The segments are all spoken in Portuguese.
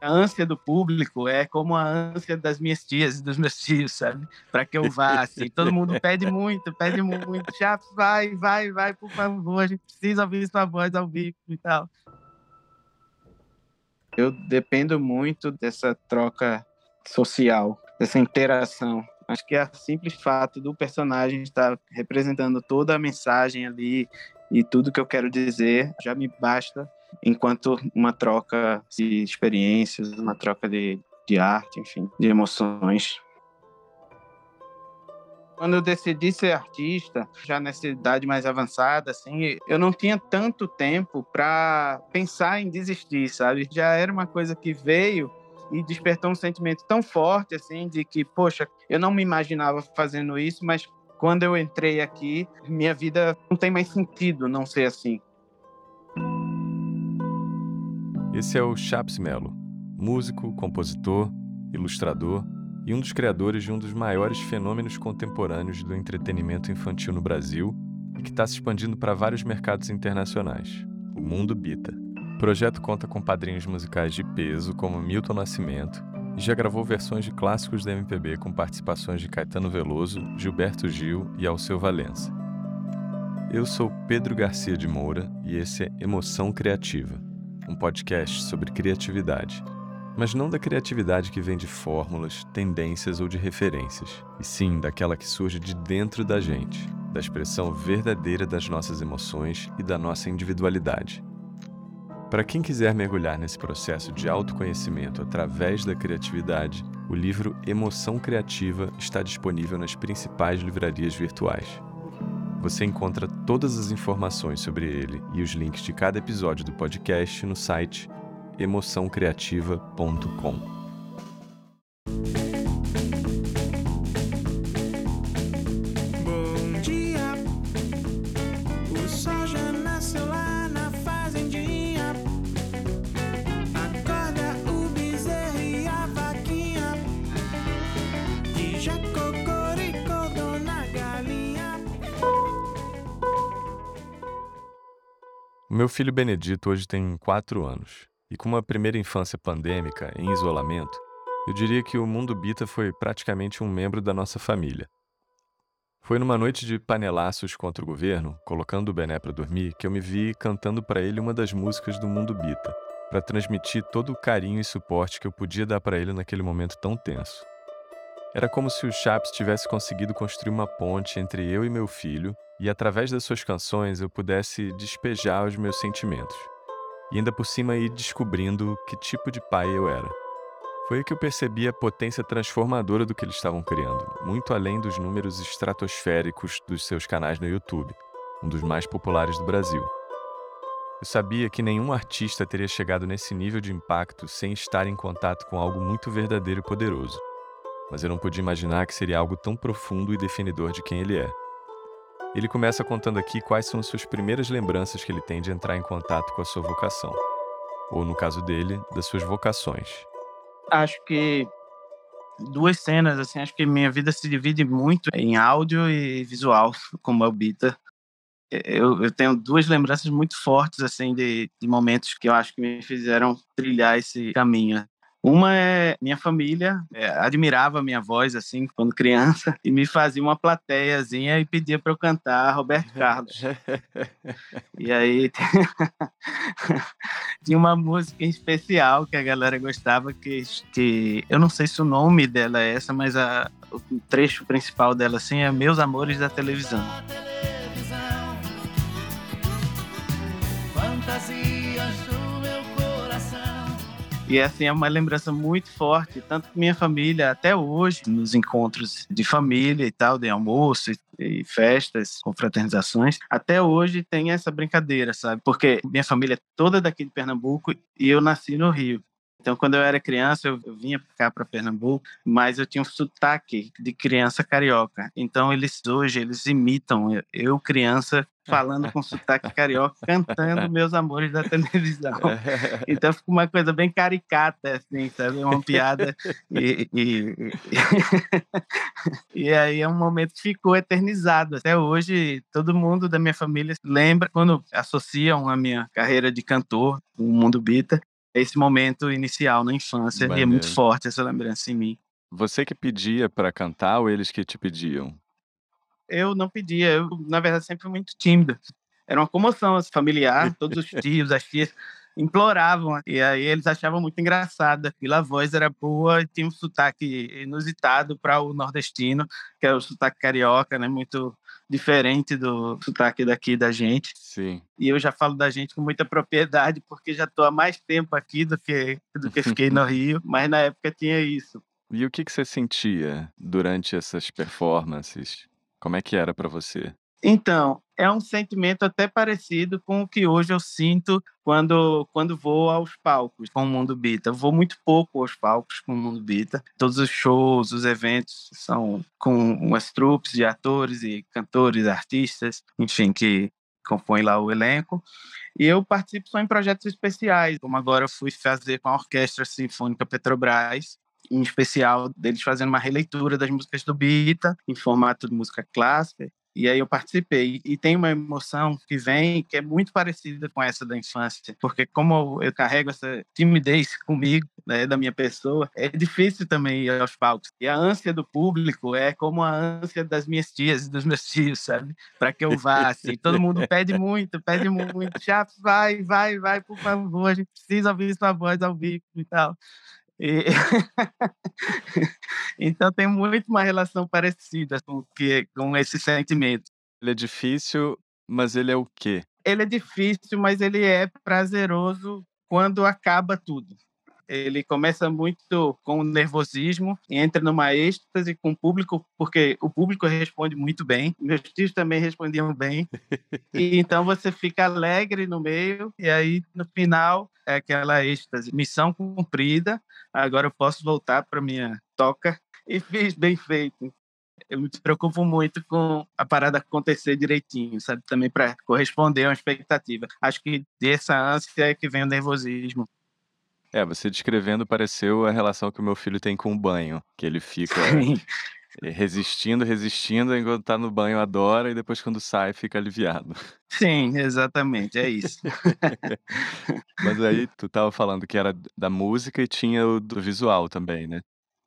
a ânsia do público é como a ânsia das minhas tias e dos meus tios, sabe? Para que eu vá, assim. Todo mundo pede muito, pede muito. Já vai, vai, vai, por favor, a gente precisa ouvir sua voz ao vivo e tal. Eu dependo muito dessa troca social, dessa interação. Acho que é o simples fato do personagem estar representando toda a mensagem ali e tudo que eu quero dizer já me basta enquanto uma troca de experiências, uma troca de, de arte, enfim, de emoções. Quando eu decidi ser artista, já nessa idade mais avançada, assim, eu não tinha tanto tempo para pensar em desistir, sabe? Já era uma coisa que veio e despertou um sentimento tão forte, assim, de que, poxa, eu não me imaginava fazendo isso, mas quando eu entrei aqui, minha vida não tem mais sentido não ser assim. Esse é o Chaps Melo, músico, compositor, ilustrador e um dos criadores de um dos maiores fenômenos contemporâneos do entretenimento infantil no Brasil e que está se expandindo para vários mercados internacionais, o Mundo Bita. O projeto conta com padrinhos musicais de peso como Milton Nascimento e já gravou versões de clássicos da MPB com participações de Caetano Veloso, Gilberto Gil e Alceu Valença. Eu sou Pedro Garcia de Moura e esse é Emoção Criativa um podcast sobre criatividade. Mas não da criatividade que vem de fórmulas, tendências ou de referências, e sim daquela que surge de dentro da gente, da expressão verdadeira das nossas emoções e da nossa individualidade. Para quem quiser mergulhar nesse processo de autoconhecimento através da criatividade, o livro Emoção Criativa está disponível nas principais livrarias virtuais. Você encontra todas as informações sobre ele e os links de cada episódio do podcast no site emoçãocreativa.com. filho Benedito hoje tem quatro anos. E com uma primeira infância pandêmica, em isolamento, eu diria que o Mundo Bita foi praticamente um membro da nossa família. Foi numa noite de panelaços contra o governo, colocando o Bené para dormir, que eu me vi cantando para ele uma das músicas do Mundo Bita, para transmitir todo o carinho e suporte que eu podia dar para ele naquele momento tão tenso. Era como se o Chaps tivesse conseguido construir uma ponte entre eu e meu filho e através das suas canções eu pudesse despejar os meus sentimentos. E ainda por cima ir descobrindo que tipo de pai eu era. Foi aí que eu percebi a potência transformadora do que eles estavam criando, muito além dos números estratosféricos dos seus canais no YouTube, um dos mais populares do Brasil. Eu sabia que nenhum artista teria chegado nesse nível de impacto sem estar em contato com algo muito verdadeiro e poderoso. Mas eu não podia imaginar que seria algo tão profundo e definidor de quem ele é. Ele começa contando aqui quais são as suas primeiras lembranças que ele tem de entrar em contato com a sua vocação. Ou, no caso dele, das suas vocações. Acho que duas cenas, assim, acho que minha vida se divide muito em áudio e visual, como é o. Eu, eu tenho duas lembranças muito fortes, assim, de, de momentos que eu acho que me fizeram trilhar esse caminho. Uma é minha família é, admirava a minha voz assim quando criança e me fazia uma plateiazinha e pedia para eu cantar Roberto Carlos. e aí tinha uma música em especial que a galera gostava que, que eu não sei se o nome dela é essa, mas a, o trecho principal dela assim é Meus Amores da Televisão. Fantasias e assim é uma lembrança muito forte, tanto minha família até hoje, nos encontros de família e tal, de almoço e festas, confraternizações, até hoje tem essa brincadeira, sabe? Porque minha família é toda daqui de Pernambuco e eu nasci no Rio. Então, quando eu era criança, eu, eu vinha cá, para Pernambuco, mas eu tinha um sotaque de criança carioca. Então, eles hoje, eles imitam eu, eu criança, falando com sotaque carioca, cantando Meus Amores da televisão. Então, fica uma coisa bem caricata, assim, sabe? Uma piada. E, e, e aí é um momento que ficou eternizado. Até hoje, todo mundo da minha família lembra, quando associam a minha carreira de cantor, o Mundo Bita, esse momento inicial na infância e é muito forte essa lembrança em mim. Você que pedia para cantar ou eles que te pediam? Eu não pedia, eu, na verdade, sempre fui muito tímido. Era uma comoção familiar, todos os tios, as tias imploravam. E aí eles achavam muito engraçado. Aquilo, a voz era boa e tinha um sotaque inusitado para o nordestino, que é o sotaque carioca, né? Muito diferente do sotaque daqui da gente. Sim. E eu já falo da gente com muita propriedade, porque já estou há mais tempo aqui do que, do que fiquei no Rio, mas na época tinha isso. E o que, que você sentia durante essas performances? Como é que era para você? Então, é um sentimento até parecido com o que hoje eu sinto quando, quando vou aos palcos com o Mundo Bita. Eu vou muito pouco aos palcos com o Mundo Bita. Todos os shows, os eventos são com umas trupes de atores e cantores, artistas, enfim, que compõem lá o elenco. E eu participo só em projetos especiais, como agora eu fui fazer com a Orquestra Sinfônica Petrobras, em especial deles fazendo uma releitura das músicas do Bita, em formato de música clássica. E aí eu participei e tem uma emoção que vem que é muito parecida com essa da infância, porque como eu carrego essa timidez comigo, né, da minha pessoa, é difícil também ir aos palcos. E a ânsia do público é como a ânsia das minhas tias e dos meus tios, sabe? Para que eu vá, assim. Todo mundo pede muito, pede muito. Chaves, vai, vai, vai, por favor, a gente precisa ouvir sua voz ao vivo e tal. E... então tem muito uma relação parecida com, que, com esse sentimento. Ele é difícil, mas ele é o quê? Ele é difícil, mas ele é prazeroso quando acaba tudo. Ele começa muito com nervosismo, entra numa êxtase com o público, porque o público responde muito bem, meus tios também respondiam bem, e então você fica alegre no meio, e aí no final é aquela êxtase, missão cumprida, agora eu posso voltar para minha toca e fiz bem feito eu me preocupo muito com a parada acontecer direitinho, sabe? Também para corresponder a uma expectativa. Acho que dessa ânsia é que vem o nervosismo. É, você descrevendo pareceu a relação que o meu filho tem com o banho, que ele fica resistindo, resistindo, enquanto tá no banho adora e depois quando sai fica aliviado. Sim, exatamente, é isso. Mas aí tu tava falando que era da música e tinha o do visual também, né?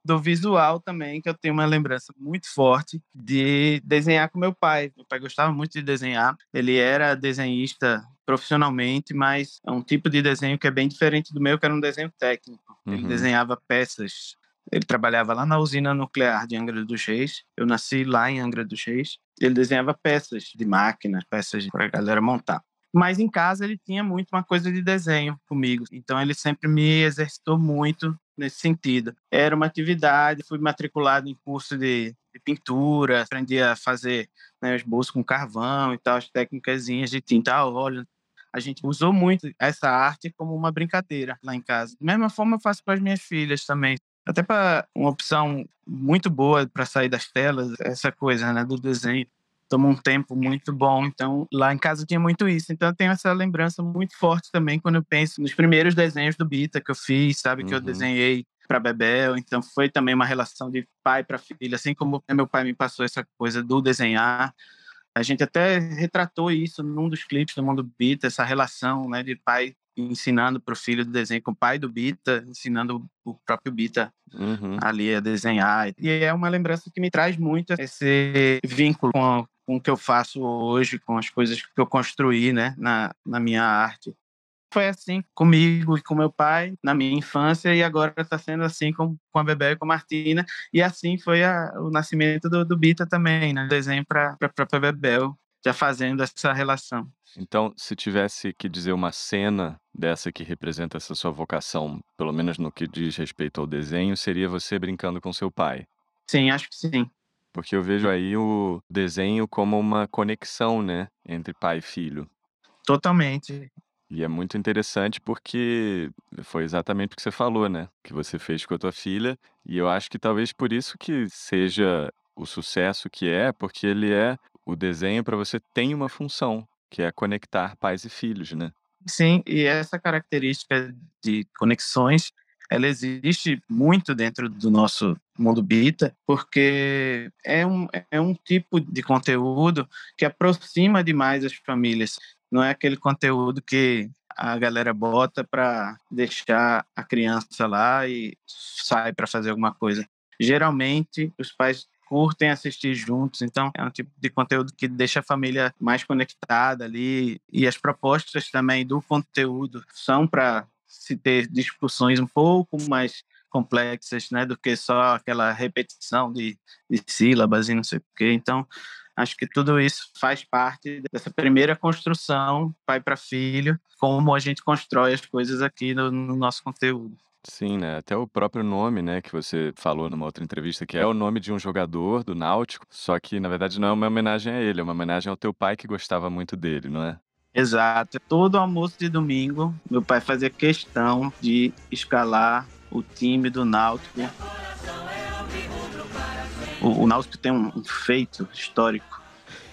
do visual também, que eu tenho uma lembrança muito forte de desenhar com meu pai. Meu pai gostava muito de desenhar. Ele era desenhista profissionalmente, mas é um tipo de desenho que é bem diferente do meu, que era um desenho técnico. Uhum. Ele desenhava peças. Ele trabalhava lá na usina nuclear de Angra dos Reis. Eu nasci lá em Angra dos Reis. Ele desenhava peças de máquinas, peças para a galera montar. Mas em casa ele tinha muito uma coisa de desenho comigo. Então ele sempre me exercitou muito nesse sentido. Era uma atividade, fui matriculado em curso de, de pintura, aprendi a fazer né, esboço com carvão e tal, as técnicas de tinta a óleo. A gente usou muito essa arte como uma brincadeira lá em casa. Da mesma forma eu faço para as minhas filhas também. Até para uma opção muito boa para sair das telas, essa coisa né, do desenho toma um tempo muito bom. Então, lá em casa tinha muito isso. Então, eu tenho essa lembrança muito forte também quando eu penso nos primeiros desenhos do Bita que eu fiz, sabe? Uhum. Que eu uhum. desenhei para Bebel. Então, foi também uma relação de pai para filha, assim como meu pai me passou essa coisa do desenhar. A gente até retratou isso num dos clipes do Mundo Bita, essa relação né, de pai ensinando para o filho do desenho com o pai do Bita, ensinando o próprio Bita uhum. ali a desenhar. E é uma lembrança que me traz muito esse vínculo com, com o que eu faço hoje, com as coisas que eu construí né, na, na minha arte. Foi assim comigo e com meu pai na minha infância e agora está sendo assim com, com a Bebel e com a Martina. E assim foi a, o nascimento do, do Bita também, né? Desenho para a própria Bebel, já fazendo essa relação. Então, se tivesse que dizer uma cena dessa que representa essa sua vocação, pelo menos no que diz respeito ao desenho, seria você brincando com seu pai. Sim, acho que sim. Porque eu vejo aí o desenho como uma conexão, né, entre pai e filho. Totalmente. E é muito interessante porque foi exatamente o que você falou, né? Que você fez com a tua filha. E eu acho que talvez por isso que seja o sucesso que é, porque ele é o desenho para você tem uma função, que é conectar pais e filhos, né? Sim, e essa característica de conexões ela existe muito dentro do nosso mundo bita, porque é um, é um tipo de conteúdo que aproxima demais as famílias. Não é aquele conteúdo que a galera bota para deixar a criança lá e sai para fazer alguma coisa. Geralmente, os pais curtem assistir juntos, então é um tipo de conteúdo que deixa a família mais conectada ali e as propostas também do conteúdo são para se ter discussões um pouco mais complexas, né, do que só aquela repetição de, de sílabas e não sei o quê. Então, acho que tudo isso faz parte dessa primeira construção, pai para filho, como a gente constrói as coisas aqui no, no nosso conteúdo. Sim, né? Até o próprio nome, né, que você falou numa outra entrevista, que é o nome de um jogador do Náutico, só que na verdade não é uma homenagem a ele, é uma homenagem ao teu pai que gostava muito dele, não é? Exato. Todo almoço de domingo, meu pai fazia questão de escalar o time do Náutico. O, o Náutico tem um, feito histórico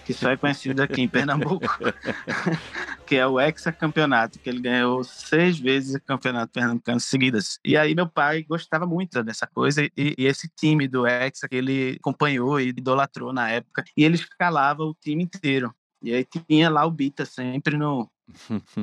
que só é conhecido aqui em Pernambuco, que é o hexacampeonato, que ele ganhou seis vezes o campeonato pernambucano seguidas. E aí meu pai gostava muito dessa coisa e, e esse time do hexa que ele acompanhou e idolatrou na época, e ele escalava o time inteiro. E aí tinha lá o Bita sempre no,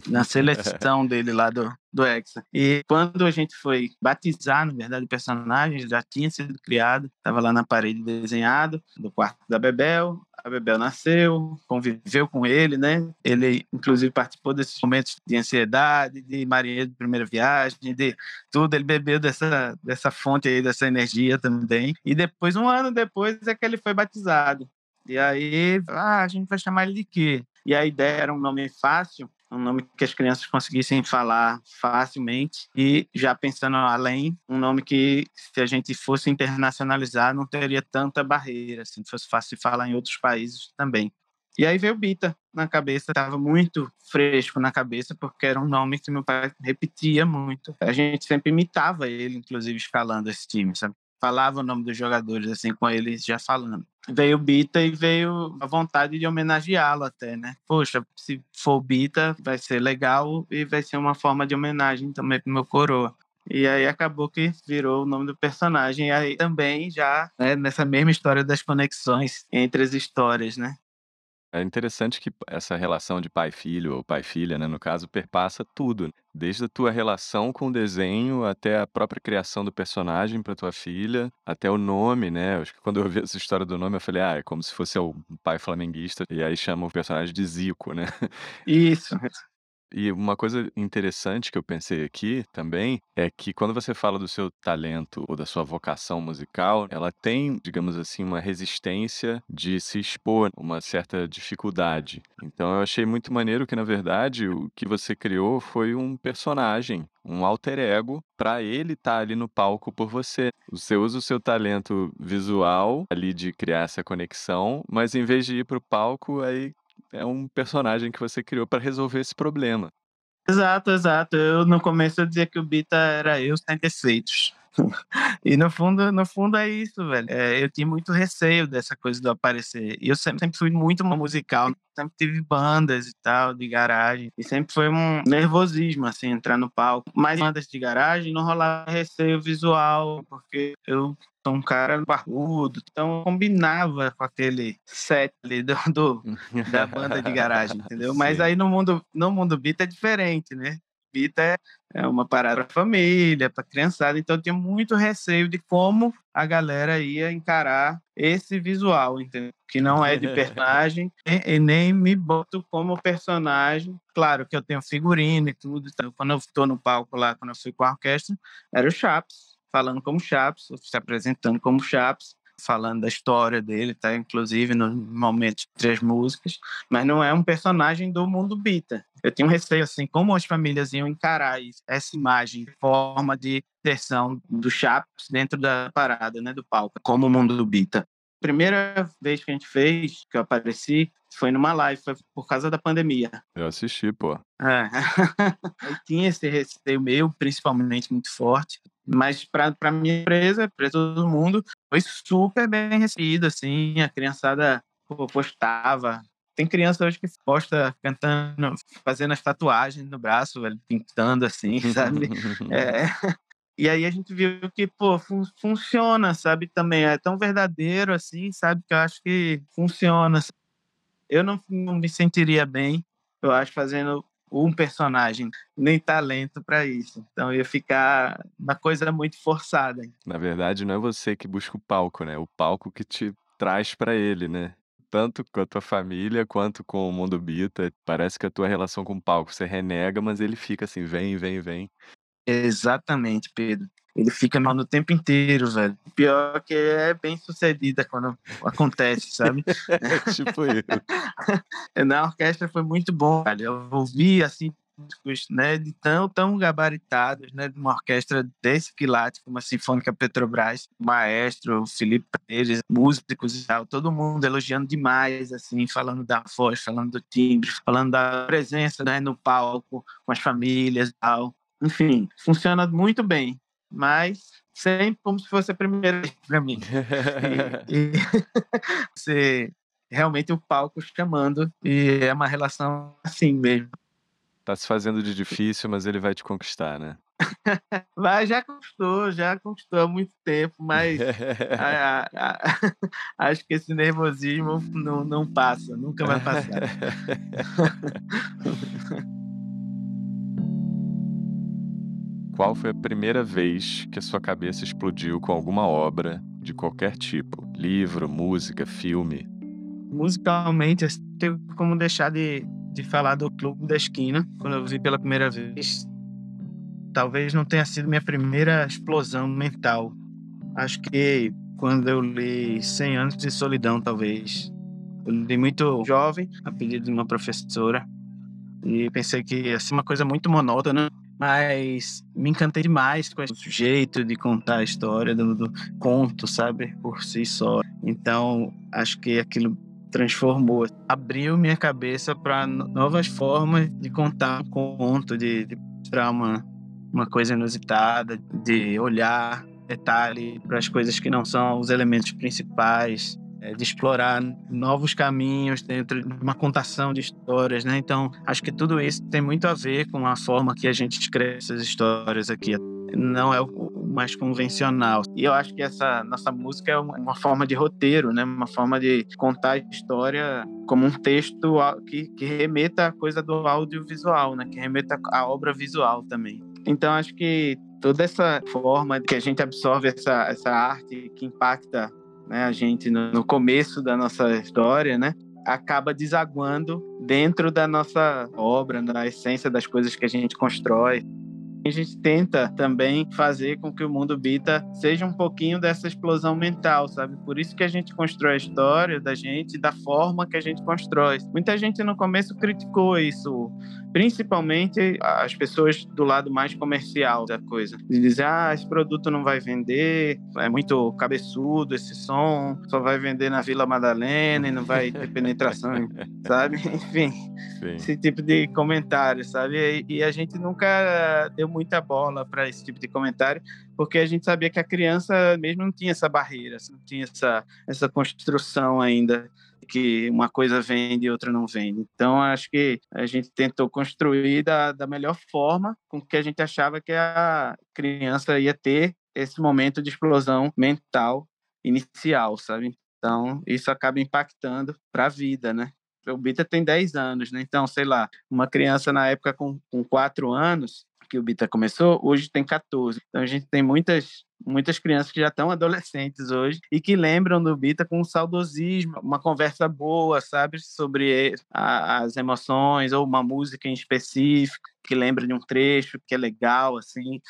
na seleção dele lá do, do Hexa. E quando a gente foi batizar, na verdade, o personagem já tinha sido criado, estava lá na parede desenhado, do quarto da Bebel. A Bebel nasceu, conviveu com ele, né? Ele, inclusive, participou desses momentos de ansiedade, de marinheiro de primeira viagem, de tudo. Ele bebeu dessa, dessa fonte aí, dessa energia também. E depois, um ano depois, é que ele foi batizado. E aí, ah, a gente vai chamar ele de quê? E a ideia era um nome fácil, um nome que as crianças conseguissem falar facilmente e já pensando além, um nome que se a gente fosse internacionalizar não teria tanta barreira, assim, fosse fácil falar em outros países também. E aí veio Bita na cabeça, estava muito fresco na cabeça, porque era um nome que meu pai repetia muito. A gente sempre imitava ele, inclusive, escalando esse time, sabe? Falava o nome dos jogadores, assim, com eles já falando. Veio Bita e veio a vontade de homenageá-lo até, né? Poxa, se for Bita, vai ser legal e vai ser uma forma de homenagem também pro meu coroa. E aí acabou que virou o nome do personagem. E aí também já né, nessa mesma história das conexões entre as histórias, né? É interessante que essa relação de pai-filho ou pai-filha, né, no caso, perpassa tudo, desde a tua relação com o desenho até a própria criação do personagem para tua filha, até o nome, né? Acho que quando eu ouvi essa história do nome, eu falei, ah, é como se fosse o pai flamenguista, e aí chama o personagem de Zico, né? Isso. E uma coisa interessante que eu pensei aqui também é que quando você fala do seu talento ou da sua vocação musical, ela tem, digamos assim, uma resistência de se expor, uma certa dificuldade. Então eu achei muito maneiro que, na verdade, o que você criou foi um personagem, um alter ego, para ele estar tá ali no palco por você. Você usa o seu talento visual ali de criar essa conexão, mas em vez de ir para o palco, aí é um personagem que você criou para resolver esse problema. Exato, exato. Eu no começo eu dizia que o Bita era eu sem defeitos. e no fundo, no fundo é isso, velho. É, eu tinha muito receio dessa coisa do aparecer. E eu sempre, sempre fui muito musical, sempre tive bandas e tal, de garagem. E sempre foi um nervosismo, assim, entrar no palco. Mas bandas de garagem não rolava receio visual, porque eu sou um cara barbudo, então combinava com aquele set ali do, do da banda de garagem, entendeu? Mas aí no mundo, no mundo beat é diferente, né? Beat é, é uma parada para família, para criançada, então eu tinha muito receio de como a galera ia encarar esse visual, entendeu? Que não é de personagem e, e, nem me boto como personagem. Claro que eu tenho figurino e tudo, então quando eu estou no palco lá, quando eu fui com a orquestra, era o Chaps, falando como Chaps, se apresentando como Chaps, falando da história dele, tá? Inclusive no momento entre as músicas, mas não é um personagem do mundo Bita. Eu tinha um receio assim, como as famílias iam encarar isso, essa imagem, forma de versão do Chaps dentro da parada, né, do palco, como o mundo do Bita. Primeira vez que a gente fez, que eu apareci, foi numa live, foi por causa da pandemia. Eu assisti, pô. É. tinha esse receio meu, principalmente muito forte, mas para minha empresa, para todo mundo, foi super bem recebido, assim, a criançada postava. Tem criança hoje que posta cantando, fazendo as tatuagens no braço, velho, pintando assim, sabe? é, e aí a gente viu que, pô, fun funciona, sabe? Também é tão verdadeiro assim, sabe? Que eu acho que funciona. Eu não, não me sentiria bem, eu acho, fazendo um personagem, nem talento para isso. Então ia ficar uma coisa muito forçada. Na verdade, não é você que busca o palco, né? O palco que te traz para ele, né? Tanto com a tua família quanto com o Mundo Bita. Parece que a tua relação com o palco você renega, mas ele fica assim, vem, vem, vem. Exatamente, Pedro. Ele fica mal no tempo inteiro, velho. Pior que é bem sucedida quando acontece, sabe? É tipo isso. Na orquestra foi muito bom, velho. Eu ouvi, assim, né, de tão, tão gabaritados, né, de uma orquestra desse quilate, como a Sinfônica Petrobras, maestro, Felipe Pérez, músicos e tal, todo mundo elogiando demais, assim, falando da voz, falando do timbre, falando da presença, né, no palco, com as famílias e tal. Enfim, funciona muito bem mas sempre como se fosse a primeira vez para mim. e, e você realmente o palco chamando e é uma relação assim mesmo. Tá se fazendo de difícil, mas ele vai te conquistar, né? Vai, já conquistou, já conquistou há muito tempo, mas a, a, a, acho que esse nervosismo não, não passa, nunca vai passar. Qual foi a primeira vez que a sua cabeça explodiu com alguma obra de qualquer tipo? Livro, música, filme? Musicalmente, eu tenho como deixar de, de falar do Clube da Esquina, quando eu vi pela primeira vez. Talvez não tenha sido minha primeira explosão mental. Acho que quando eu li 100 Anos de Solidão, talvez. Eu li muito jovem, a pedido de uma professora. E pensei que ia ser uma coisa muito monótona mas me encantei demais com esse jeito de contar a história do, do conto, sabe, por si só. Então, acho que aquilo transformou, abriu minha cabeça para novas formas de contar um conto, de, de mostrar uma, uma coisa inusitada, de olhar detalhe para as coisas que não são os elementos principais é, de explorar novos caminhos dentro de uma contação de histórias, né? Então, acho que tudo isso tem muito a ver com a forma que a gente escreve essas histórias aqui. Não é o mais convencional. E eu acho que essa nossa música é uma forma de roteiro, né? Uma forma de contar a história como um texto que, que remeta à coisa do audiovisual, né? Que remeta à obra visual também. Então, acho que toda essa forma que a gente absorve essa, essa arte que impacta né, a gente no, começo da nossa história, né, acaba desaguando dentro da nossa obra, na essência das coisas que a gente constrói. A gente tenta também fazer com que o mundo Bita seja um pouquinho dessa explosão mental, sabe? Por isso que a gente constrói a história da gente da forma que a gente constrói. Muita gente no começo criticou isso, principalmente as pessoas do lado mais comercial da coisa. De dizer, ah, esse produto não vai vender, é muito cabeçudo esse som, só vai vender na Vila Madalena e não vai ter penetração, sabe? Enfim, Sim. esse tipo de comentário, sabe? E, e a gente nunca deu muita bola para esse tipo de comentário, porque a gente sabia que a criança mesmo não tinha essa barreira, não tinha essa, essa construção ainda que uma coisa vende e outra não vende. Então, acho que a gente tentou construir da, da melhor forma com que a gente achava que a criança ia ter esse momento de explosão mental inicial, sabe? Então, isso acaba impactando para a vida, né? O Bita tem 10 anos, né? Então, sei lá, uma criança na época com, com 4 anos, que o Bita começou, hoje tem 14. Então a gente tem muitas muitas crianças que já estão adolescentes hoje e que lembram do Bita com um saudosismo, uma conversa boa, sabe, sobre a, as emoções ou uma música em específico que lembra de um trecho que é legal assim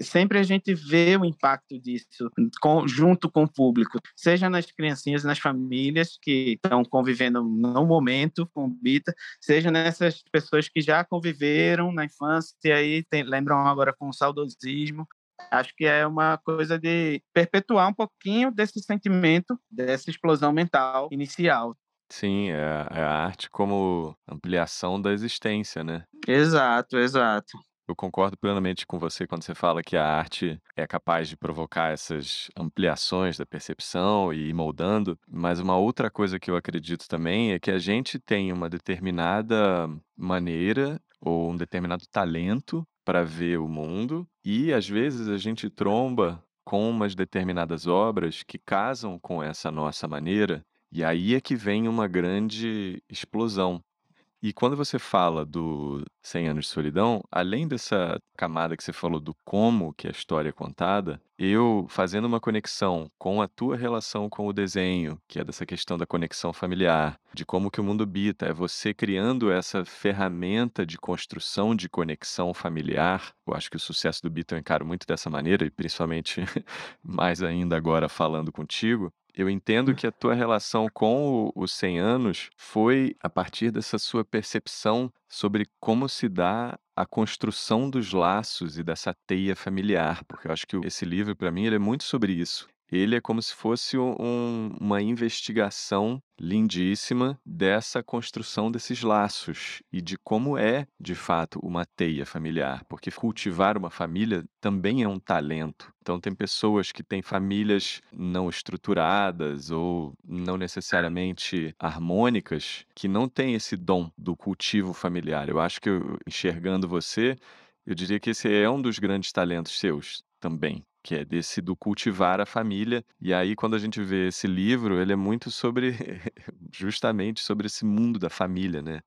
sempre a gente vê o impacto disso com, junto com o público, seja nas criancinhas, nas famílias que estão convivendo no momento com Bita, seja nessas pessoas que já conviveram na infância e aí tem, lembram agora com saudosismo. Acho que é uma coisa de perpetuar um pouquinho desse sentimento, dessa explosão mental inicial. Sim, é, é a arte como ampliação da existência, né? Exato, exato. Eu concordo plenamente com você quando você fala que a arte é capaz de provocar essas ampliações da percepção e ir moldando, mas uma outra coisa que eu acredito também é que a gente tem uma determinada maneira ou um determinado talento para ver o mundo e às vezes a gente tromba com umas determinadas obras que casam com essa nossa maneira e aí é que vem uma grande explosão. E quando você fala do 100 anos de solidão, além dessa camada que você falou do como que a história é contada, eu fazendo uma conexão com a tua relação com o desenho, que é dessa questão da conexão familiar, de como que o mundo bita, é você criando essa ferramenta de construção de conexão familiar. Eu acho que o sucesso do Bita eu encaro muito dessa maneira, e principalmente mais ainda agora falando contigo, eu entendo que a tua relação com os 100 anos foi a partir dessa sua percepção sobre como se dá a construção dos laços e dessa teia familiar, porque eu acho que esse livro, para mim, ele é muito sobre isso. Ele é como se fosse um uma investigação lindíssima dessa construção desses laços e de como é, de fato, uma teia familiar, porque cultivar uma família também é um talento. Então tem pessoas que têm famílias não estruturadas ou não necessariamente harmônicas, que não têm esse dom do cultivo familiar. Eu acho que eu enxergando você, eu diria que esse é um dos grandes talentos seus também que é desse do cultivar a família. E aí, quando a gente vê esse livro, ele é muito sobre, justamente sobre esse mundo da família, né?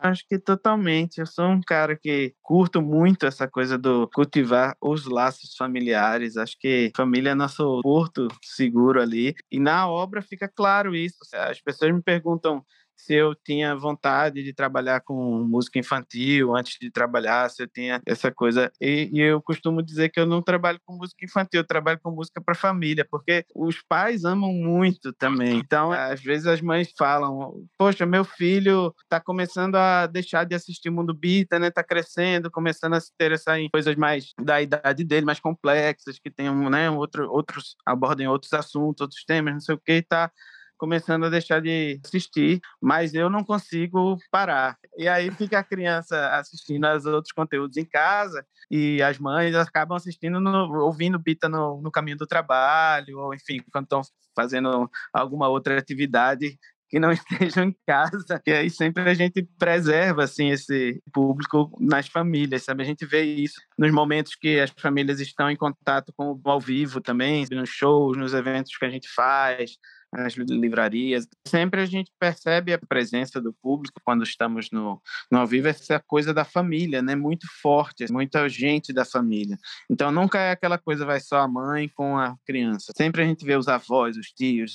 Acho que totalmente. Eu sou um cara que curto muito essa coisa do cultivar os laços familiares. Acho que família é nosso porto seguro ali. E na obra fica claro isso. As pessoas me perguntam se eu tinha vontade de trabalhar com música infantil antes de trabalhar, se eu tinha essa coisa. E, e eu costumo dizer que eu não trabalho com música infantil, eu trabalho com música para família, porque os pais amam muito também. Então, às vezes as mães falam: Poxa, meu filho está começando a deixar de assistir Mundo Bita, né? Está crescendo, começando a se interessar em coisas mais da idade dele, mais complexas, que tenham, né? Outro, outros abordem outros assuntos, outros temas, não sei o que, e tá começando a deixar de assistir, mas eu não consigo parar. E aí fica a criança assistindo aos outros conteúdos em casa e as mães acabam assistindo, no, ouvindo Bita no, no caminho do trabalho, ou enfim, quando estão fazendo alguma outra atividade que não estejam em casa. E aí sempre a gente preserva assim esse público nas famílias, sabe? A gente vê isso nos momentos que as famílias estão em contato com o ao vivo também, nos shows, nos eventos que a gente faz, nas livrarias. Sempre a gente percebe a presença do público quando estamos no, no ao vivo, essa coisa da família, né? Muito forte, muita gente da família. Então nunca é aquela coisa vai só a mãe com a criança. Sempre a gente vê os avós, os tios,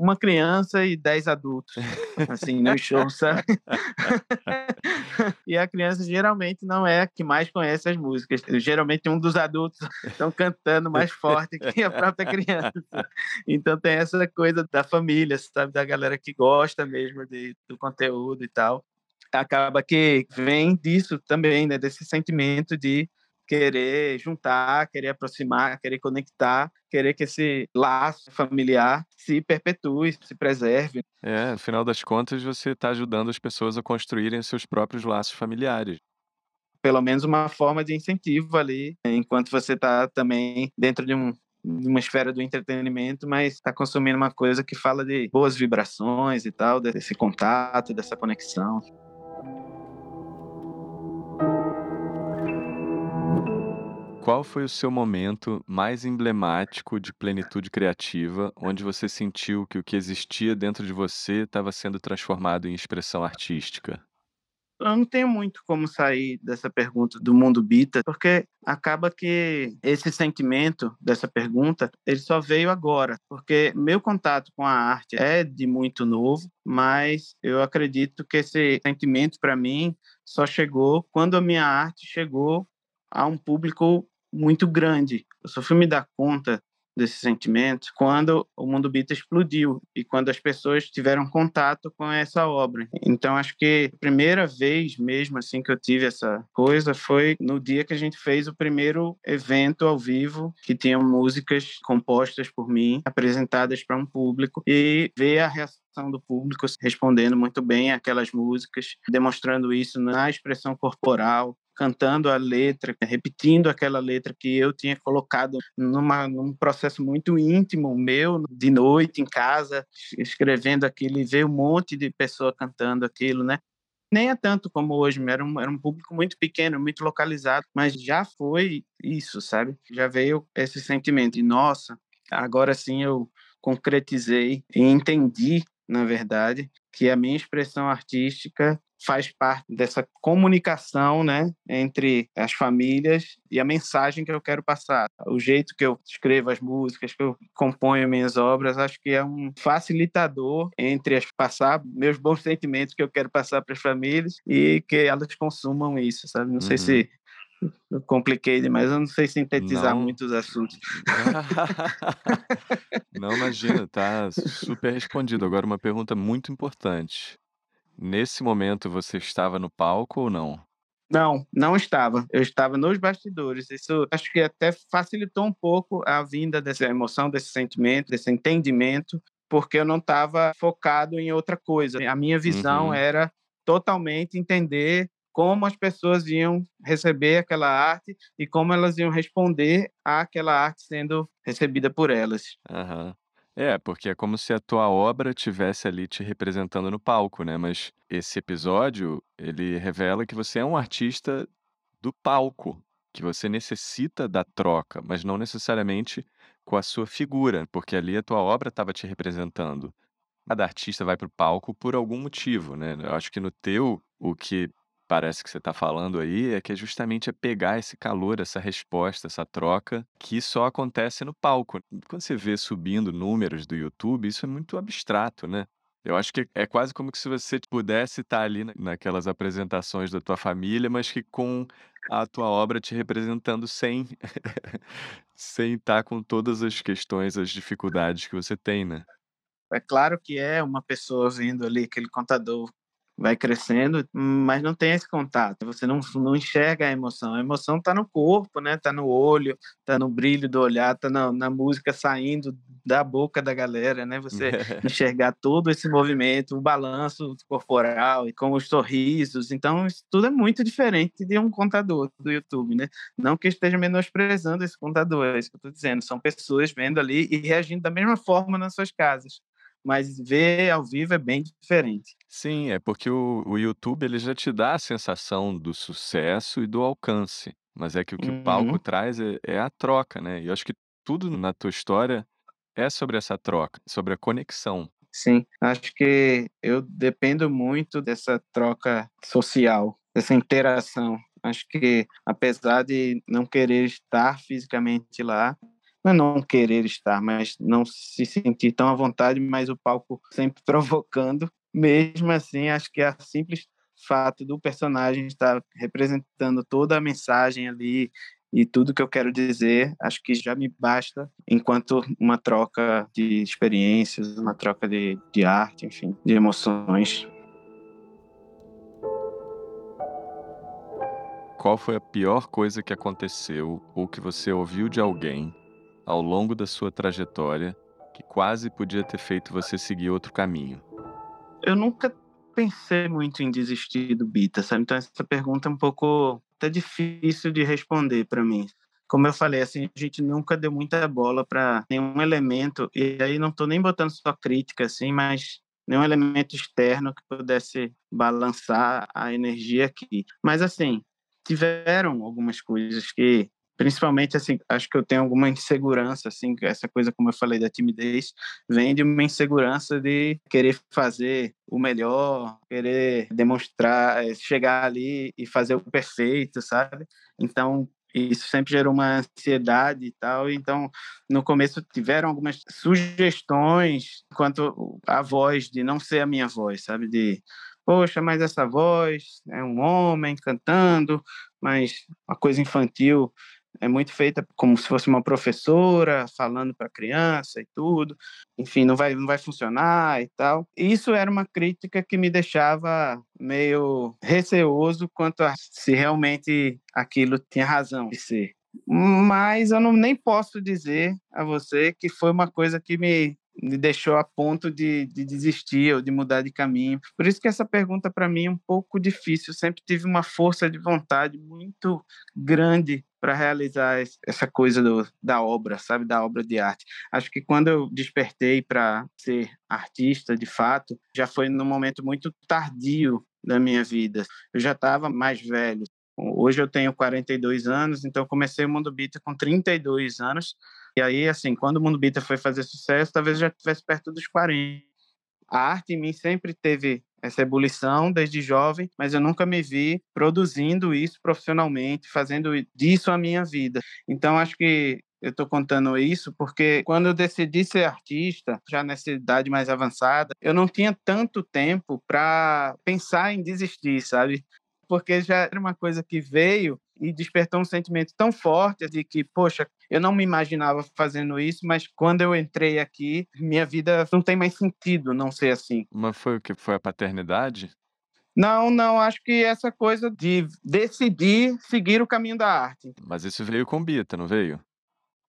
uma criança e dez adultos, assim, no show, sabe? e a criança geralmente não é a que mais conhece as músicas. Geralmente um dos adultos estão cantando mais forte que a própria criança. Então tem essa coisa da família, sabe? Da galera que gosta mesmo de, do conteúdo e tal. Acaba que vem disso também, né? Desse sentimento de querer juntar, querer aproximar, querer conectar, querer que esse laço familiar se perpetue, se preserve. É, no final das contas, você está ajudando as pessoas a construírem seus próprios laços familiares. Pelo menos uma forma de incentivo ali, enquanto você está também dentro de um, uma esfera do entretenimento, mas está consumindo uma coisa que fala de boas vibrações e tal, desse contato, dessa conexão. Qual foi o seu momento mais emblemático de plenitude criativa, onde você sentiu que o que existia dentro de você estava sendo transformado em expressão artística? Eu não tenho muito como sair dessa pergunta do mundo bita, porque acaba que esse sentimento dessa pergunta, ele só veio agora, porque meu contato com a arte é de muito novo, mas eu acredito que esse sentimento para mim só chegou quando a minha arte chegou a um público muito grande. Eu só fui me dar conta desse sentimento quando o mundo bita explodiu e quando as pessoas tiveram contato com essa obra. Então acho que a primeira vez mesmo assim que eu tive essa coisa foi no dia que a gente fez o primeiro evento ao vivo que tinha músicas compostas por mim, apresentadas para um público e ver a reação do público respondendo muito bem aquelas músicas, demonstrando isso na expressão corporal, cantando a letra, repetindo aquela letra que eu tinha colocado numa, num processo muito íntimo meu, de noite em casa, escrevendo aquilo e ver um monte de pessoa cantando aquilo, né? Nem é tanto como hoje, era um, era um público muito pequeno, muito localizado, mas já foi isso, sabe? Já veio esse sentimento de, nossa, agora sim eu concretizei e entendi, na verdade, que a minha expressão artística faz parte dessa comunicação, né, entre as famílias e a mensagem que eu quero passar. O jeito que eu escrevo as músicas, que eu componho minhas obras, acho que é um facilitador entre as passar meus bons sentimentos que eu quero passar para as famílias e que elas consumam isso, sabe? Não uhum. sei se eu compliquei demais, eu não sei sintetizar não. muitos assuntos. não, imagina, tá super respondido. Agora, uma pergunta muito importante. Nesse momento, você estava no palco ou não? Não, não estava. Eu estava nos bastidores. Isso acho que até facilitou um pouco a vinda dessa emoção, desse sentimento, desse entendimento, porque eu não estava focado em outra coisa. A minha visão uhum. era totalmente entender como as pessoas iam receber aquela arte e como elas iam responder àquela arte sendo recebida por elas. Aham. É, porque é como se a tua obra tivesse ali te representando no palco, né? Mas esse episódio, ele revela que você é um artista do palco, que você necessita da troca, mas não necessariamente com a sua figura, porque ali a tua obra estava te representando. Cada artista vai para o palco por algum motivo, né? Eu acho que no teu, o que parece que você está falando aí é que é justamente é pegar esse calor, essa resposta, essa troca, que só acontece no palco. Quando você vê subindo números do YouTube, isso é muito abstrato, né? Eu acho que é quase como se você pudesse estar ali naquelas apresentações da tua família, mas que com a tua obra te representando sem sem estar com todas as questões, as dificuldades que você tem, né? É claro que é uma pessoa vendo ali aquele contador vai crescendo, mas não tem esse contato. Você não, não enxerga a emoção. A emoção está no corpo, né? Está no olho, está no brilho do olhar, está na, na, música saindo da boca da galera, né? Você enxergar todo esse movimento, o balanço corporal e com os sorrisos. Então, isso tudo é muito diferente de um contador do YouTube, né? Não que esteja menosprezando esse contador, é isso que eu estou dizendo. São pessoas vendo ali e reagindo da mesma forma nas suas casas mas ver ao vivo é bem diferente. Sim, é porque o, o YouTube ele já te dá a sensação do sucesso e do alcance, mas é que o que o palco uhum. traz é, é a troca, né? E eu acho que tudo na tua história é sobre essa troca, sobre a conexão. Sim, acho que eu dependo muito dessa troca social, dessa interação. Acho que, apesar de não querer estar fisicamente lá, não é não querer estar, mas não se sentir tão à vontade, mas o palco sempre provocando. Mesmo assim, acho que é a simples fato do personagem estar representando toda a mensagem ali e tudo que eu quero dizer, acho que já me basta enquanto uma troca de experiências, uma troca de, de arte, enfim, de emoções. Qual foi a pior coisa que aconteceu ou que você ouviu de alguém ao longo da sua trajetória que quase podia ter feito você seguir outro caminho? Eu nunca pensei muito em desistir do Bita, sabe? Então essa pergunta é um pouco até difícil de responder para mim. Como eu falei, assim, a gente nunca deu muita bola para nenhum elemento, e aí não estou nem botando só crítica, assim, mas nenhum elemento externo que pudesse balançar a energia aqui. Mas, assim, tiveram algumas coisas que principalmente assim, acho que eu tenho alguma insegurança assim, essa coisa como eu falei da timidez, vem de uma insegurança de querer fazer o melhor, querer demonstrar, eh, chegar ali e fazer o perfeito, sabe? Então, isso sempre gerou uma ansiedade e tal. Então, no começo tiveram algumas sugestões quanto à voz de não ser a minha voz, sabe? De poxa, mas essa voz é um homem cantando, mas uma coisa infantil é muito feita como se fosse uma professora falando para a criança e tudo. Enfim, não vai, não vai funcionar e tal. Isso era uma crítica que me deixava meio receoso quanto a se realmente aquilo tinha razão de ser. Mas eu não nem posso dizer a você que foi uma coisa que me me deixou a ponto de, de desistir ou de mudar de caminho. Por isso que essa pergunta para mim é um pouco difícil. Eu sempre tive uma força de vontade muito grande para realizar essa coisa do, da obra, sabe, da obra de arte. Acho que quando eu despertei para ser artista, de fato, já foi num momento muito tardio da minha vida. Eu já estava mais velho. Hoje eu tenho 42 anos, então comecei o Mundo Beat com 32 anos e aí, assim, quando o Mundo Bita foi fazer sucesso, talvez eu já estivesse perto dos 40. A arte em mim sempre teve essa ebulição desde jovem, mas eu nunca me vi produzindo isso profissionalmente, fazendo disso a minha vida. Então, acho que eu estou contando isso porque quando eu decidi ser artista, já nessa idade mais avançada, eu não tinha tanto tempo para pensar em desistir, sabe? Porque já era uma coisa que veio e despertou um sentimento tão forte de que, poxa, eu não me imaginava fazendo isso, mas quando eu entrei aqui, minha vida não tem mais sentido não ser assim. Mas foi o que? Foi a paternidade? Não, não, acho que essa coisa de decidir seguir o caminho da arte. Mas isso veio com Bita, não veio?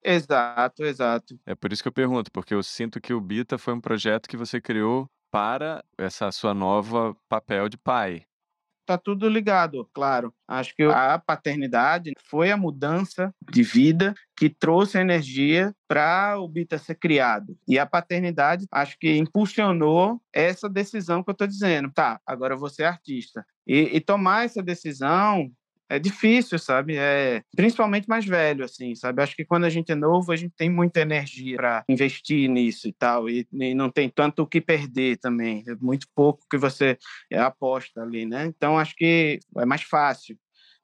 Exato, exato. É por isso que eu pergunto, porque eu sinto que o Bita foi um projeto que você criou para essa sua nova papel de pai tá tudo ligado, claro. Acho que a paternidade foi a mudança de vida que trouxe energia para o Bita ser criado. E a paternidade, acho que impulsionou essa decisão que eu estou dizendo. Tá, agora vou ser artista. E, e tomar essa decisão é difícil, sabe? É principalmente mais velho, assim, sabe? Acho que quando a gente é novo, a gente tem muita energia para investir nisso e tal, e, e, não tem tanto o que perder também. É muito pouco que você aposta ali, né? Então acho que é mais fácil.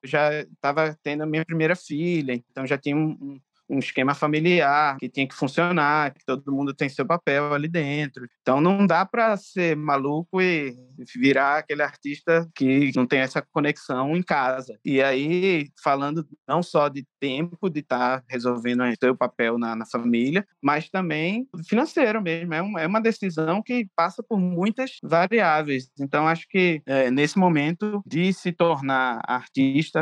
Eu já estava tendo a minha primeira filha, então já tinha um, um esquema familiar que tinha que funcionar, que todo mundo tem seu papel ali dentro. Então não dá para ser maluco e virar aquele artista que não tem essa conexão em casa. E aí, falando não só de tempo de estar tá resolvendo o seu papel na, na, família, mas também financeiro mesmo. É, um, é, uma decisão que passa por muitas variáveis. Então, acho que é, nesse momento de se tornar artista,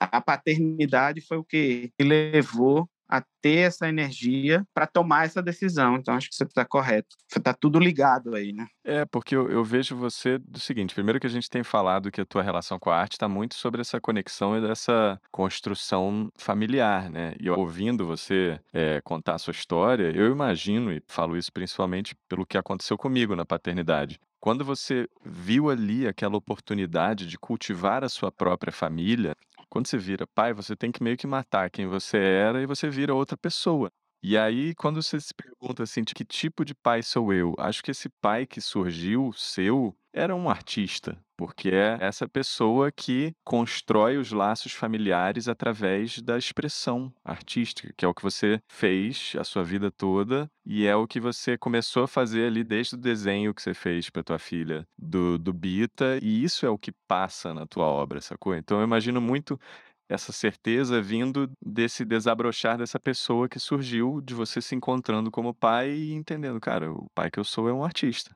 a paternidade foi o que levou a ter essa energia para tomar essa decisão. Então, acho que você está correto. Está tudo ligado aí, né? É, porque eu, eu, vejo você do seguinte: primeiro que a gente tem falado que a tua relação com a arte está muito sobre essa conexão e dessa construção familiar, né? E ouvindo você é, contar a sua história, eu imagino, e falo isso principalmente pelo que aconteceu comigo na paternidade. Quando você viu ali aquela oportunidade de cultivar a sua própria família, quando você vira pai, você tem que meio que matar quem você era e você vira outra pessoa. E aí, quando você se pergunta assim, de que tipo de pai sou eu? Acho que esse pai que surgiu, seu, era um artista, porque é essa pessoa que constrói os laços familiares através da expressão artística, que é o que você fez a sua vida toda e é o que você começou a fazer ali desde o desenho que você fez para tua filha do, do Bita, e isso é o que passa na tua obra, sacou? Então eu imagino muito essa certeza vindo desse desabrochar dessa pessoa que surgiu de você se encontrando como pai e entendendo, cara, o pai que eu sou é um artista.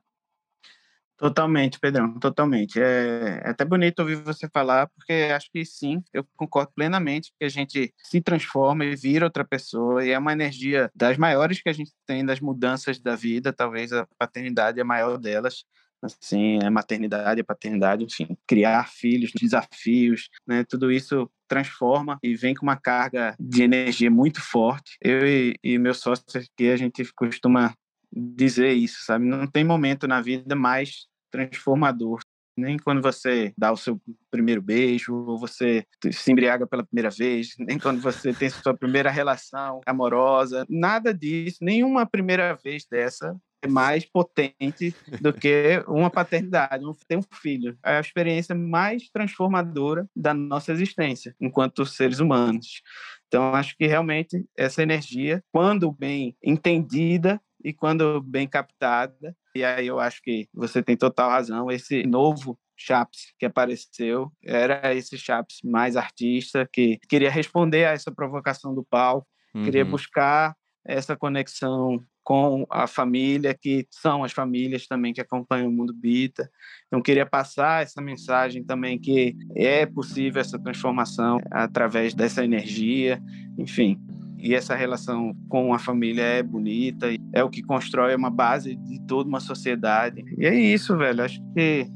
Totalmente, Pedrão, totalmente. É, é até bonito ouvir você falar, porque acho que sim, eu concordo plenamente que a gente se transforma e vira outra pessoa, e é uma energia das maiores que a gente tem das mudanças da vida, talvez a paternidade é a maior delas, assim, a maternidade, a paternidade, enfim, criar filhos, desafios, né, tudo isso transforma e vem com uma carga de energia muito forte. Eu e, e meu sócio aqui, a gente costuma dizer isso, sabe? Não tem momento na vida mais transformador. Nem quando você dá o seu primeiro beijo, ou você se embriaga pela primeira vez, nem quando você tem sua primeira relação amorosa, nada disso, nenhuma primeira vez dessa é mais potente do que uma paternidade, ter um filho. É a experiência mais transformadora da nossa existência enquanto seres humanos. Então, acho que realmente essa energia, quando bem entendida, e quando bem captada. E aí eu acho que você tem total razão. Esse novo Chaps que apareceu era esse Chaps mais artista que queria responder a essa provocação do palco, uhum. queria buscar essa conexão com a família, que são as famílias também que acompanham o Mundo Bita. Então, queria passar essa mensagem também que é possível essa transformação através dessa energia, enfim e essa relação com a família é bonita, é o que constrói uma base de toda uma sociedade. E é isso, velho. Acho que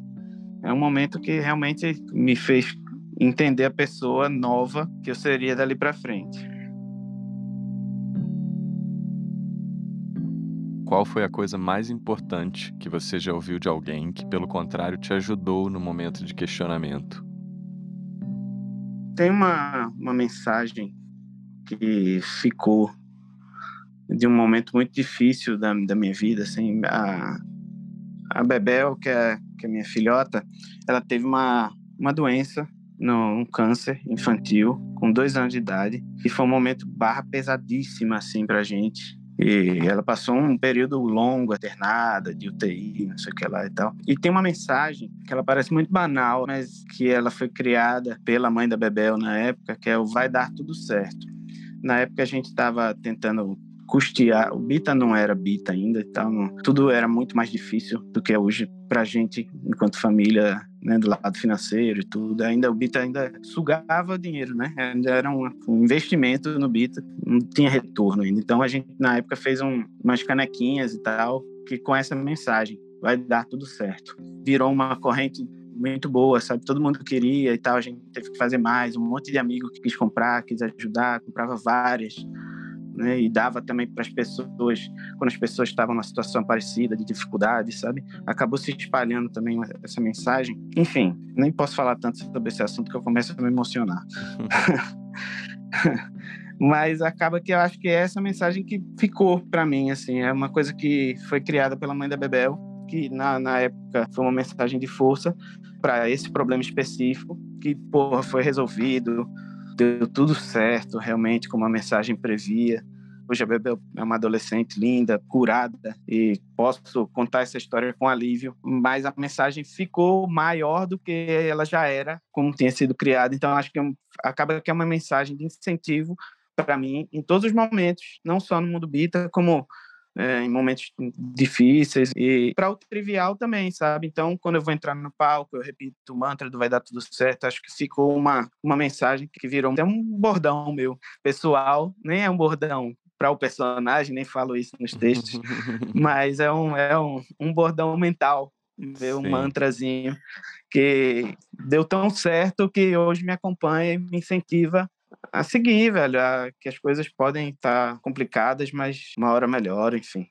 é um momento que realmente me fez entender a pessoa nova que eu seria dali para frente. Qual foi a coisa mais importante que você já ouviu de alguém que, pelo contrário, te ajudou no momento de questionamento? Tem uma, uma mensagem que ficou de um momento muito difícil da, da minha vida, assim, a, a Bebel, que é que é minha filhota, ela teve uma, uma doença, um câncer infantil, com dois anos de idade, e foi um momento barra pesadíssima, assim, pra gente. E ela passou um período longo, eternada, de UTI, não sei o que lá e tal. E tem uma mensagem que ela parece muito banal, mas que ela foi criada pela mãe da Bebel na época, que é o vai dar tudo certo. Na época a gente estava tentando custear. O Bita não era Bita ainda, então tudo era muito mais difícil do que é hoje para a gente, enquanto família, né, do lado financeiro e tudo. Ainda o Bita ainda sugava dinheiro, né? Ainda era um, um investimento no Bita, não tinha retorno ainda. Então a gente na época fez um, umas canequinhas e tal, que com essa mensagem vai dar tudo certo. Virou uma corrente muito boa, sabe? Todo mundo queria e tal, a gente teve que fazer mais, um monte de amigo que quis comprar, quis ajudar, comprava várias né? E dava também para as pessoas, quando as pessoas estavam numa situação parecida, de dificuldade, sabe? Acabou se espalhando também essa mensagem. Enfim, nem posso falar tanto sobre esse assunto que eu começo a me emocionar. Mas acaba que eu acho que é essa mensagem que ficou para mim, assim, é uma coisa que foi criada pela mãe da Bebel, que na, na época foi uma mensagem de força para esse problema específico, que porra, foi resolvido, deu tudo certo, realmente, como a mensagem previa. Hoje a Bebel é uma adolescente linda, curada, e posso contar essa história com alívio, mas a mensagem ficou maior do que ela já era, como tinha sido criada. Então, acho que é acaba que é uma mensagem de incentivo para mim em todos os momentos, não só no mundo bita, como é, em momentos difíceis e para o trivial também, sabe? Então, quando eu vou entrar no palco, eu repito o mantra do vai dar tudo certo. Acho que ficou uma, uma mensagem que virou até um bordão meu pessoal, nem é um bordão para o personagem, nem falo isso nos textos, mas é um, é um, um bordão mental, um mantrazinho que deu tão certo que hoje me acompanha e me incentiva a seguir, velho, a, que as coisas podem estar complicadas, mas uma hora melhor, enfim.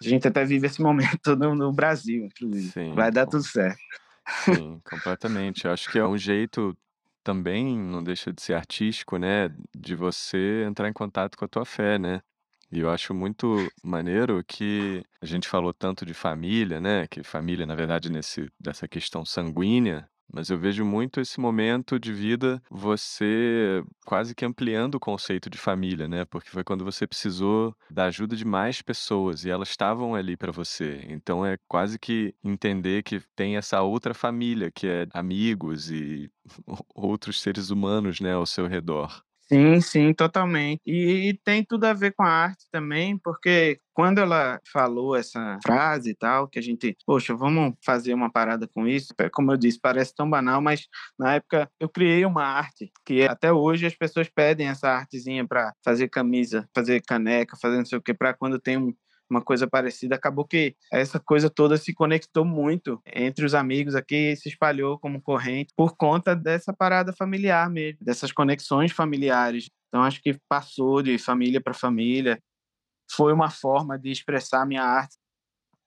A gente até vive esse momento no, no Brasil, inclusive. Sim, Vai dar tudo certo. Sim, completamente. Eu acho que é um jeito também, não deixa de ser artístico, né? De você entrar em contato com a tua fé, né? E eu acho muito maneiro que a gente falou tanto de família, né? Que família, na verdade, nesse, dessa questão sanguínea, mas eu vejo muito esse momento de vida você quase que ampliando o conceito de família, né? Porque foi quando você precisou da ajuda de mais pessoas e elas estavam ali para você. Então é quase que entender que tem essa outra família, que é amigos e outros seres humanos, né, ao seu redor. Sim, sim, totalmente. E, e, tem tudo a ver com a arte também, porque quando ela falou essa frase e tal, que a gente, poxa, vamos fazer uma parada com isso, é, como eu disse, parece tão banal, mas na época eu criei uma arte que até hoje as pessoas pedem essa artezinha para fazer camisa, fazer caneca, fazer não sei o que, para quando tem um, uma coisa parecida. Acabou que essa coisa toda se conectou muito entre os amigos aqui, se espalhou como corrente por conta dessa parada familiar mesmo, dessas conexões familiares. Então acho que passou de família para família. Foi uma forma de expressar minha arte.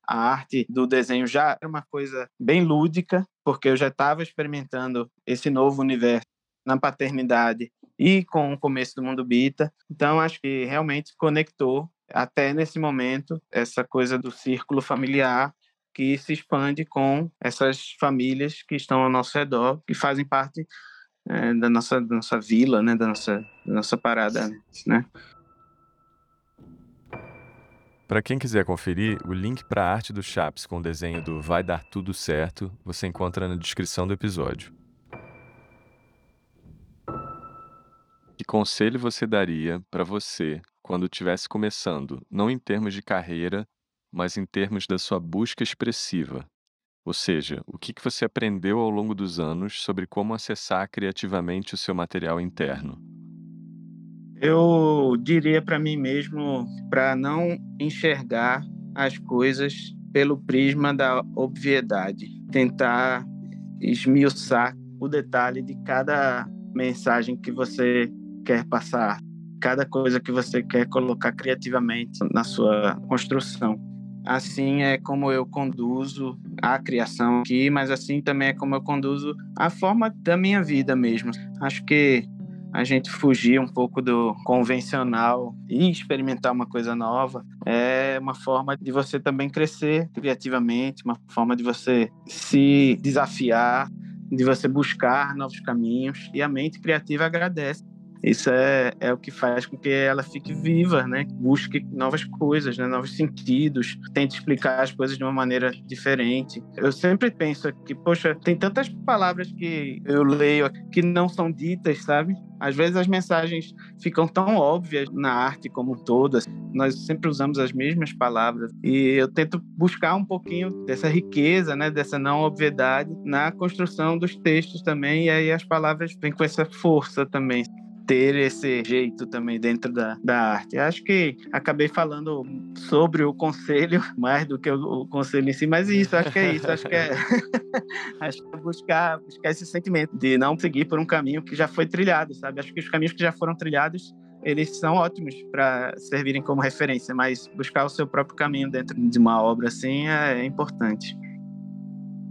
A arte do desenho já era uma coisa bem lúdica, porque eu já estava experimentando esse novo universo na paternidade e com o começo do mundo bita. Então acho que realmente conectou até nesse momento, essa coisa do círculo familiar que se expande com essas famílias que estão ao nosso redor, que fazem parte é, da, nossa, da nossa vila, né, da nossa, da nossa parada, né? Para quem quiser conferir, o link para a arte do Chaps com o desenho do Vai Dar Tudo Certo você encontra na descrição do episódio. Que conselho você daria para você quando estivesse começando, não em termos de carreira, mas em termos da sua busca expressiva. Ou seja, o que você aprendeu ao longo dos anos sobre como acessar criativamente o seu material interno? Eu diria para mim mesmo para não enxergar as coisas pelo prisma da obviedade, tentar esmiuçar o detalhe de cada mensagem que você quer passar cada coisa que você quer colocar criativamente na sua construção. Assim é como eu conduzo a criação aqui, mas assim também é como eu conduzo a forma da minha vida mesmo. Acho que a gente fugir um pouco do convencional e experimentar uma coisa nova é uma forma de você também crescer criativamente, uma forma de você se desafiar, de você buscar novos caminhos e a mente criativa agradece isso é, é o que faz com que ela fique viva, né? Busque novas coisas, né? novos sentidos, tente explicar as coisas de uma maneira diferente. Eu sempre penso que, poxa, tem tantas palavras que eu leio que não são ditas, sabe? Às vezes as mensagens ficam tão óbvias na arte como todo. Assim. Nós sempre usamos as mesmas palavras e eu tento buscar um pouquinho dessa riqueza, né, dessa não obviedade na construção dos textos também. E aí as palavras vêm com essa força também ter esse jeito também dentro da, da arte. Acho que acabei falando sobre o conselho mais do que o, o conselho em si, mas isso, acho que é isso, acho que é, acho que é buscar, buscar esse sentimento de não seguir por um caminho que já foi trilhado, sabe? Acho que os caminhos que já foram trilhados eles são ótimos para servirem como referência, mas buscar o seu próprio caminho dentro de uma obra assim é importante.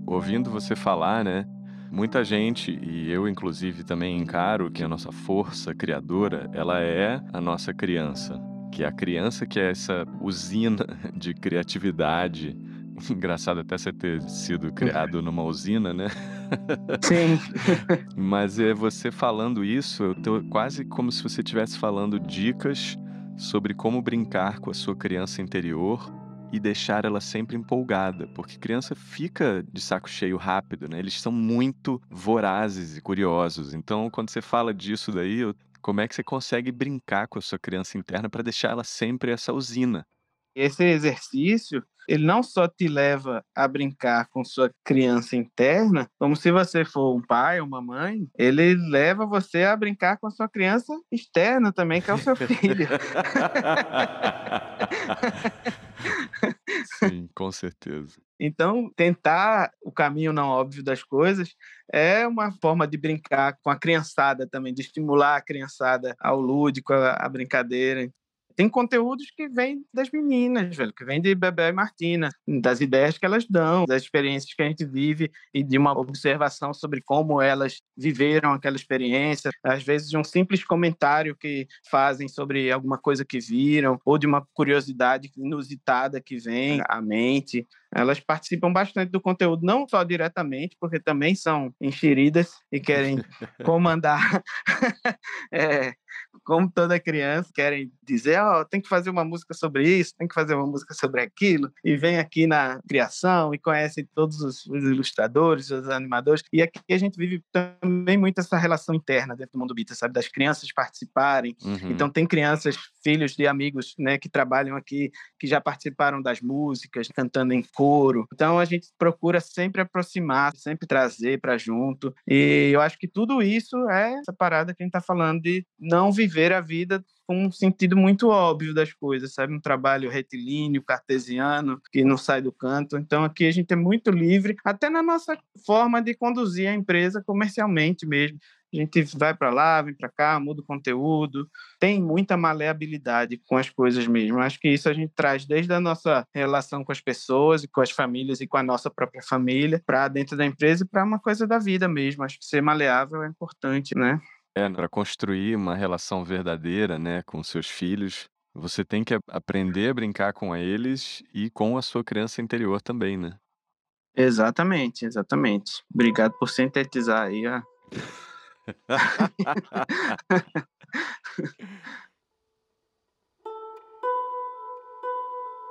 Ouvindo você falar, né, Muita gente, e eu inclusive também encaro que a nossa força criadora, ela é a nossa criança, que é a criança que é essa usina de criatividade. Engraçado até você ter sido criado numa usina, né? Sim. Mas é você falando isso, eu tô quase como se você estivesse falando dicas sobre como brincar com a sua criança interior e deixar ela sempre empolgada, porque criança fica de saco cheio rápido, né? Eles são muito vorazes e curiosos. Então, quando você fala disso daí, como é que você consegue brincar com a sua criança interna para deixar ela sempre essa usina? Esse exercício, ele não só te leva a brincar com sua criança interna, como se você for um pai ou uma mãe, ele leva você a brincar com a sua criança externa também, que é o seu filho. Sim, com certeza. Então, tentar o caminho não óbvio das coisas é uma forma de brincar com a criançada também, de estimular a criançada ao lúdico, à brincadeira. Tem conteúdos que vêm das meninas, velho, que vêm de Bebel e Martina, das ideias que elas dão, das experiências que a gente vive e de uma observação sobre como elas viveram aquela experiência, às vezes de um simples comentário que fazem sobre alguma coisa que viram ou de uma curiosidade inusitada que vem à mente elas participam bastante do conteúdo, não só diretamente, porque também são enxeridas e querem comandar é, como toda criança, querem dizer, ó, oh, tem que fazer uma música sobre isso, tem que fazer uma música sobre aquilo, e vem aqui na criação e conhecem todos os, os ilustradores, os animadores, e aqui a gente vive também muito essa relação interna dentro do mundo Bita, sabe, das crianças participarem, uhum. então tem crianças, filhos de amigos, né, que trabalham aqui, que já participaram das músicas, cantando em então a gente procura sempre aproximar, sempre trazer para junto, e eu acho que tudo isso é essa parada que a gente está falando de não viver a vida com um sentido muito óbvio das coisas, sabe? Um trabalho retilíneo, cartesiano, que não sai do canto. Então aqui a gente é muito livre, até na nossa forma de conduzir a empresa comercialmente mesmo. A gente vai para lá, vem para cá, muda o conteúdo, tem muita maleabilidade com as coisas mesmo. Acho que isso a gente traz desde a nossa relação com as pessoas e com as famílias e com a nossa própria família para dentro da empresa e para uma coisa da vida mesmo. Acho que ser maleável é importante, né? É, para construir uma relação verdadeira, né, com seus filhos, você tem que aprender a brincar com eles e com a sua criança interior também, né? Exatamente, exatamente. Obrigado por sintetizar aí a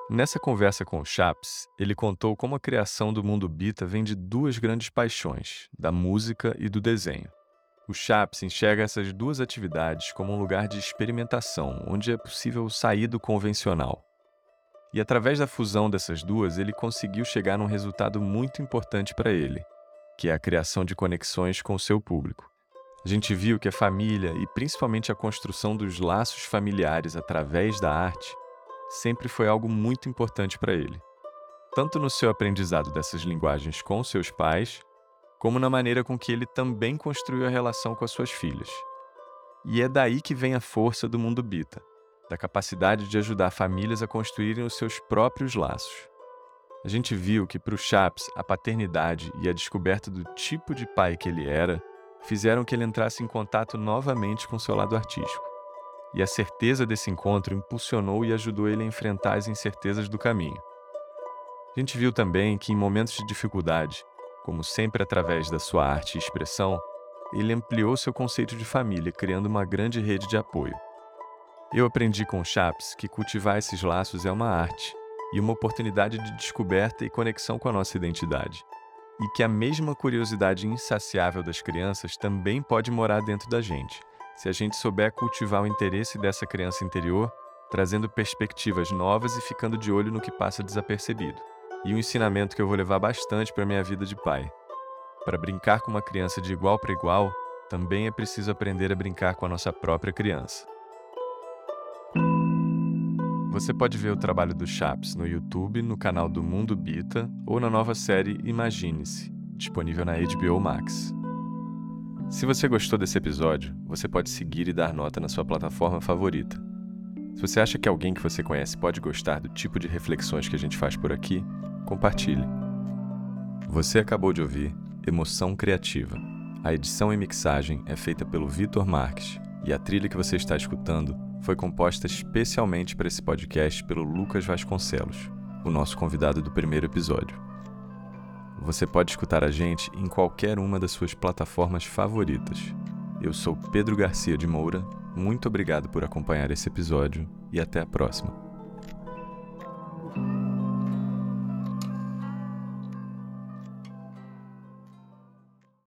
Nessa conversa com o Chaps, ele contou como a criação do mundo Bita vem de duas grandes paixões, da música e do desenho. O Chaps enxerga essas duas atividades como um lugar de experimentação, onde é possível sair do convencional. E através da fusão dessas duas, ele conseguiu chegar num resultado muito importante para ele, que é a criação de conexões com o seu público. A gente viu que a família e principalmente a construção dos laços familiares através da arte sempre foi algo muito importante para ele, tanto no seu aprendizado dessas linguagens com seus pais, como na maneira com que ele também construiu a relação com as suas filhas. E é daí que vem a força do mundo Bita, da capacidade de ajudar famílias a construírem os seus próprios laços. A gente viu que para o Chaps a paternidade e a descoberta do tipo de pai que ele era fizeram que ele entrasse em contato novamente com seu lado artístico. E a certeza desse encontro impulsionou e ajudou ele a enfrentar as incertezas do caminho. A gente viu também que, em momentos de dificuldade, como sempre através da sua arte e expressão, ele ampliou seu conceito de família, criando uma grande rede de apoio. Eu aprendi com Chaps que cultivar esses laços é uma arte e uma oportunidade de descoberta e conexão com a nossa identidade. E que a mesma curiosidade insaciável das crianças também pode morar dentro da gente, se a gente souber cultivar o interesse dessa criança interior, trazendo perspectivas novas e ficando de olho no que passa desapercebido. E um ensinamento que eu vou levar bastante para minha vida de pai. Para brincar com uma criança de igual para igual, também é preciso aprender a brincar com a nossa própria criança. Você pode ver o trabalho do Chaps no YouTube, no canal do Mundo Bita ou na nova série Imagine-se, disponível na HBO Max. Se você gostou desse episódio, você pode seguir e dar nota na sua plataforma favorita. Se você acha que alguém que você conhece pode gostar do tipo de reflexões que a gente faz por aqui, compartilhe. Você acabou de ouvir Emoção Criativa. A edição e mixagem é feita pelo Vitor Marques e a trilha que você está escutando foi composta especialmente para esse podcast pelo Lucas Vasconcelos, o nosso convidado do primeiro episódio. Você pode escutar a gente em qualquer uma das suas plataformas favoritas. Eu sou Pedro Garcia de Moura, muito obrigado por acompanhar esse episódio e até a próxima.